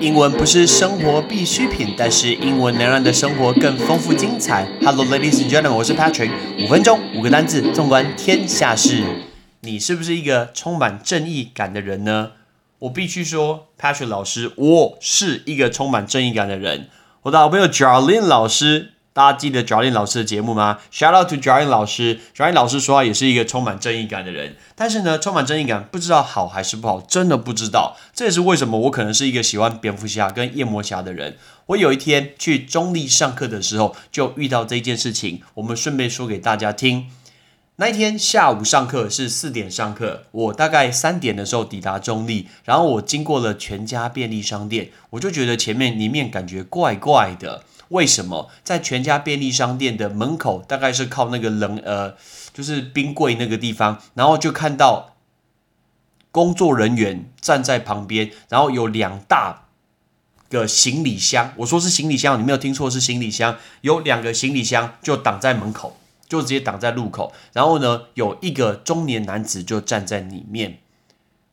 英文不是生活必需品，但是英文能让你的生活更丰富精彩。Hello, ladies and gentlemen，我是 Patrick。五分钟，五个单字，纵观天下事。你是不是一个充满正义感的人呢？我必须说，Patrick 老师，我是一个充满正义感的人。我的好朋友 Jarlin 老师。大家记得 Jolin 老师的节目吗？Shout out to Jolin 老师，Jolin 老师说话也是一个充满正义感的人。但是呢，充满正义感不知道好还是不好，真的不知道。这也是为什么我可能是一个喜欢蝙蝠侠跟夜魔侠的人。我有一天去中立上课的时候，就遇到这件事情。我们顺便说给大家听。那一天下午上课是四点上课，我大概三点的时候抵达中立，然后我经过了全家便利商店，我就觉得前面里面感觉怪怪的。为什么在全家便利商店的门口，大概是靠那个冷呃，就是冰柜那个地方，然后就看到工作人员站在旁边，然后有两大个行李箱，我说是行李箱，你没有听错，是行李箱，有两个行李箱就挡在门口，就直接挡在路口，然后呢，有一个中年男子就站在里面，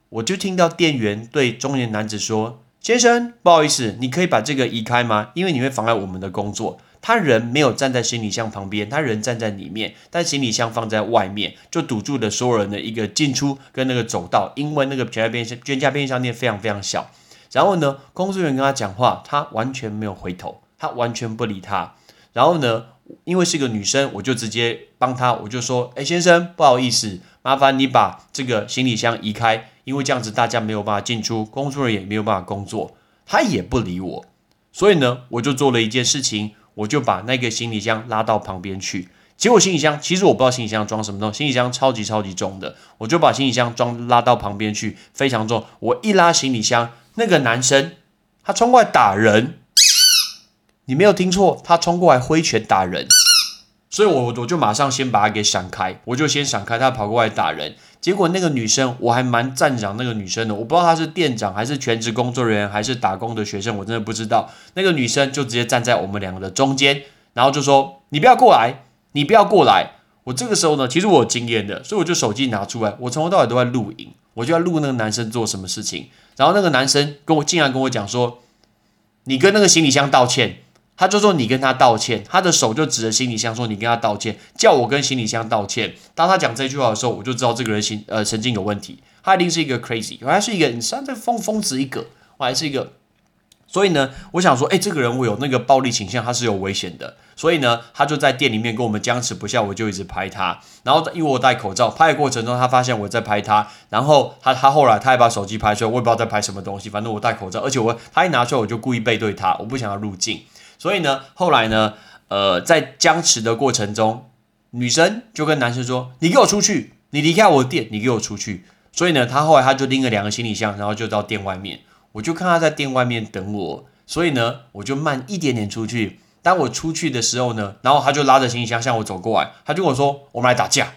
我就听到店员对中年男子说。先生，不好意思，你可以把这个移开吗？因为你会妨碍我们的工作。他人没有站在行李箱旁边，他人站在里面，但行李箱放在外面，就堵住了所有人的一个进出跟那个走道。因为那个全家便全家便利商店非常非常小。然后呢，工作人员跟他讲话，他完全没有回头，他完全不理他。然后呢，因为是个女生，我就直接帮她，我就说：“哎，先生，不好意思，麻烦你把这个行李箱移开。”因为这样子大家没有办法进出，工作人员也没有办法工作，他也不理我，所以呢，我就做了一件事情，我就把那个行李箱拉到旁边去。结果行李箱其实我不知道行李箱装什么东西，行李箱超级超级重的，我就把行李箱装拉到旁边去，非常重。我一拉行李箱，那个男生他冲过来打人，你没有听错，他冲过来挥拳打人，所以我我就马上先把他给闪开，我就先闪开，他跑过来打人。结果那个女生，我还蛮赞赏那个女生的。我不知道她是店长还是全职工作人员还是打工的学生，我真的不知道。那个女生就直接站在我们两个的中间，然后就说：“你不要过来，你不要过来。”我这个时候呢，其实我有经验的，所以我就手机拿出来，我从头到尾都在录影，我就要录那个男生做什么事情。然后那个男生跟我竟然跟我讲说：“你跟那个行李箱道歉。”他就说你跟他道歉，他的手就指着行李箱说你跟他道歉，叫我跟行李箱道歉。当他讲这句话的时候，我就知道这个人心呃神经有问题，他一定是一个 crazy，我还是一个你像这疯疯子一个，我还是一个。所以呢，我想说，哎，这个人我有那个暴力倾向，他是有危险的。所以呢，他就在店里面跟我们僵持不下，我就一直拍他。然后因为我戴口罩，拍的过程中他发现我在拍他，然后他他后来他还把手机拍出来，我也不知道在拍什么东西，反正我戴口罩，而且我他一拿出来我就故意背对他，我不想要入镜。所以呢，后来呢，呃，在僵持的过程中，女生就跟男生说：“你给我出去，你离开我店，你给我出去。”所以呢，他后来他就拎了两个行李箱，然后就到店外面。我就看他在店外面等我，所以呢，我就慢一点点出去。当我出去的时候呢，然后他就拉着行李箱向我走过来，他就跟我说：“我们来打架。”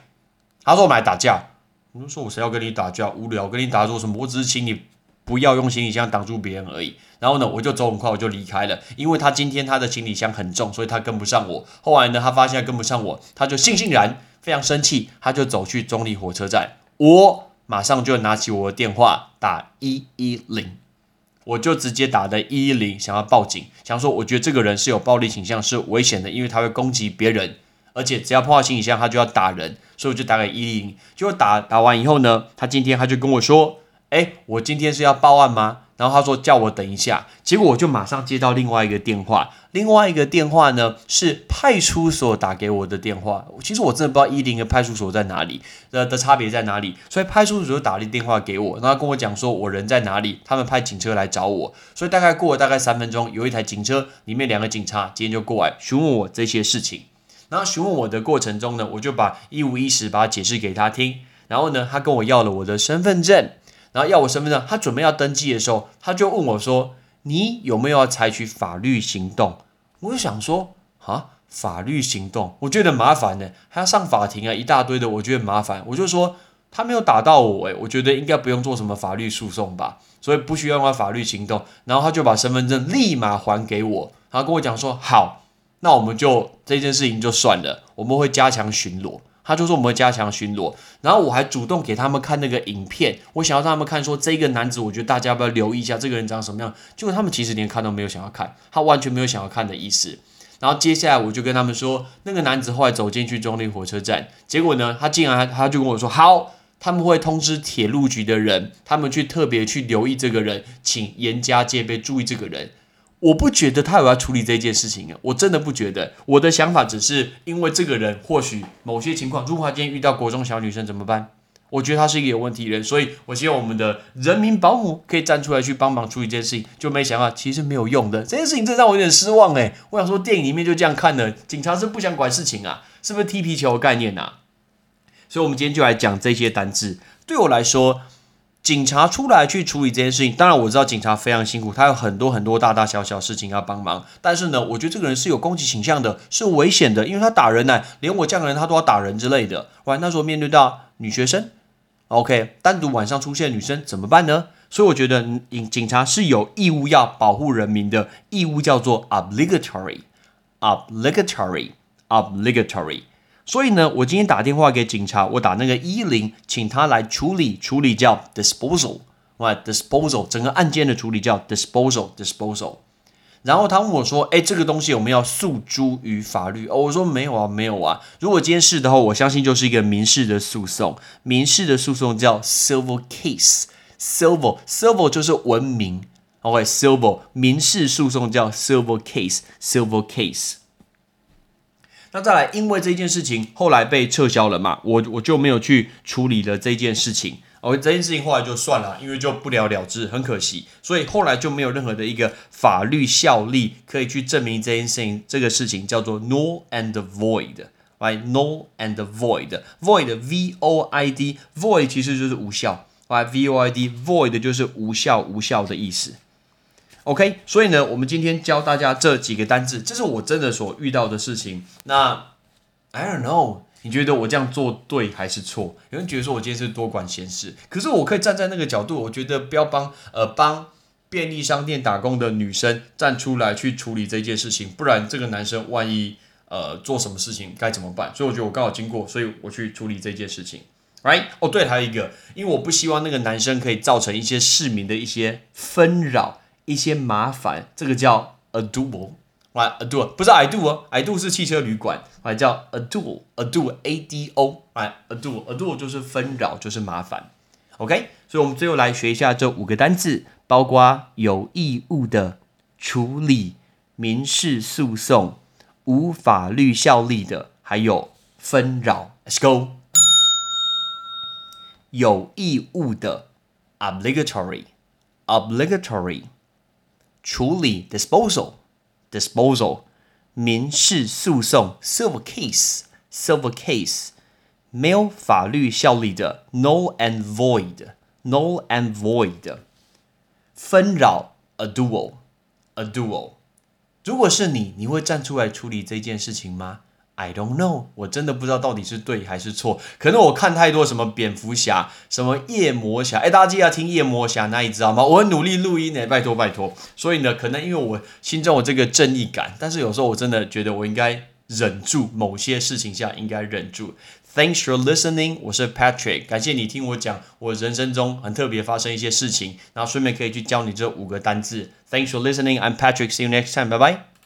他说：“我们来打架。”我就说：“我谁要跟你打架？无聊，跟你打做什么？我只是请你。”不要用行李箱挡住别人而已。然后呢，我就走很快，我就离开了。因为他今天他的行李箱很重，所以他跟不上我。后来呢，他发现跟不上我，他就悻悻然，非常生气，他就走去中立火车站。我马上就拿起我的电话打一一零，我就直接打的一一零，想要报警，想说我觉得这个人是有暴力倾向，是危险的，因为他会攻击别人，而且只要碰到行李箱，他就要打人，所以我就打给一一零。结果打打完以后呢，他今天他就跟我说。哎，我今天是要报案吗？然后他说叫我等一下，结果我就马上接到另外一个电话，另外一个电话呢是派出所打给我的电话。其实我真的不知道一零跟派出所在哪里的的差别在哪里，所以派出所就打了电话给我，然后跟我讲说我人在哪里，他们派警车来找我。所以大概过了大概三分钟，有一台警车里面两个警察今天就过来询问我这些事情。然后询问我的过程中呢，我就把一五一十把它解释给他听。然后呢，他跟我要了我的身份证。然后要我身份证，他准备要登记的时候，他就问我说：“你有没有要采取法律行动？”我就想说：“啊，法律行动，我觉得麻烦呢，还要上法庭啊，一大堆的，我觉得麻烦。”我就说：“他没有打到我，诶，我觉得应该不用做什么法律诉讼吧，所以不需要用法律行动。”然后他就把身份证立马还给我，然后跟我讲说：“好，那我们就这件事情就算了，我们会加强巡逻。”他就说我们会加强巡逻，然后我还主动给他们看那个影片，我想要让他们看说这个男子，我觉得大家要不要留意一下这个人长什么样？结果他们其实连看都没有想要看，他完全没有想要看的意思。然后接下来我就跟他们说，那个男子后来走进去中立火车站，结果呢，他竟然他就跟我说好。他们会通知铁路局的人，他们去特别去留意这个人，请严加戒备，注意这个人。我不觉得他有要处理这件事情，我真的不觉得。我的想法只是因为这个人或许某些情况，如果他今天遇到国中小女生怎么办？我觉得他是一个有问题的人，所以我希望我们的人民保姆可以站出来去帮忙处理这件事情。就没想到其实没有用的，这件事情真让我有点失望诶，我想说电影里面就这样看的，警察是不想管事情啊，是不是踢皮球的概念呐？所以，我们今天就来讲这些单字。对我来说，警察出来去处理这件事情，当然我知道警察非常辛苦，他有很多很多大大小小事情要帮忙。但是呢，我觉得这个人是有攻击倾向的，是危险的，因为他打人呢，连我这样的人他都要打人之类的。完，那时候面对到女学生，OK，单独晚上出现女生怎么办呢？所以我觉得警警察是有义务要保护人民的，义务叫做 obligatory，obligatory，obligatory。所以呢，我今天打电话给警察，我打那个一零，请他来处理，处理叫 disposal，哇，disposal，整个案件的处理叫 disposal，disposal。然后他问我说，哎，这个东西我们要诉诸于法律？哦，我说没有啊，没有啊。如果今天是的话，我相信就是一个民事的诉讼，民事的诉讼叫 civil case，civil，civil 就是文明，OK，civil，民事诉讼叫 civil case，civil case。那再来，因为这件事情后来被撤销了嘛，我我就没有去处理了这件事情。哦，这件事情后来就算了，因为就不了了之，很可惜。所以后来就没有任何的一个法律效力可以去证明这件事情。这个事情叫做 null and void，right？null and void，void，v o i d，void 其实就是无效来，v o i d，void 就是无效、无效的意思。OK，所以呢，我们今天教大家这几个单字，这是我真的所遇到的事情。那 I don't know，你觉得我这样做对还是错？有人觉得说我今天是多管闲事，可是我可以站在那个角度，我觉得不要帮呃帮便利商店打工的女生站出来去处理这件事情，不然这个男生万一呃做什么事情该怎么办？所以我觉得我刚好经过，所以我去处理这件事情。Right？哦，对，还有一个，因为我不希望那个男生可以造成一些市民的一些纷扰。一些麻烦，这个叫 a d o e 来 a d o 不是 I do 哦，I do 是汽车旅馆，来叫 a d o a d o a d o，来 a d o a d o 就是纷扰，就是麻烦，OK，所以我们最后来学一下这五个单字，包括有义务的处理民事诉讼、无法律效力的，还有纷扰。Let's go，有义务的 obligatory，obligatory。处理 disposal disposal 民事诉讼 civil case civil case 没有法律效力的 null and void null and void 纷扰 a duel a duel 如果是你，你会站出来处理这件事情吗？I don't know，我真的不知道到底是对还是错。可能我看太多什么蝙蝠侠、什么夜魔侠，哎，大家记得要听夜魔侠那一知道吗？我很努力录音呢，拜托拜托。所以呢，可能因为我心中有这个正义感，但是有时候我真的觉得我应该忍住某些事情下应该忍住。Thanks for listening，我是 Patrick，感谢你听我讲我人生中很特别发生一些事情，然后顺便可以去教你这五个单字。Thanks for listening，I'm Patrick，see you next time，拜拜。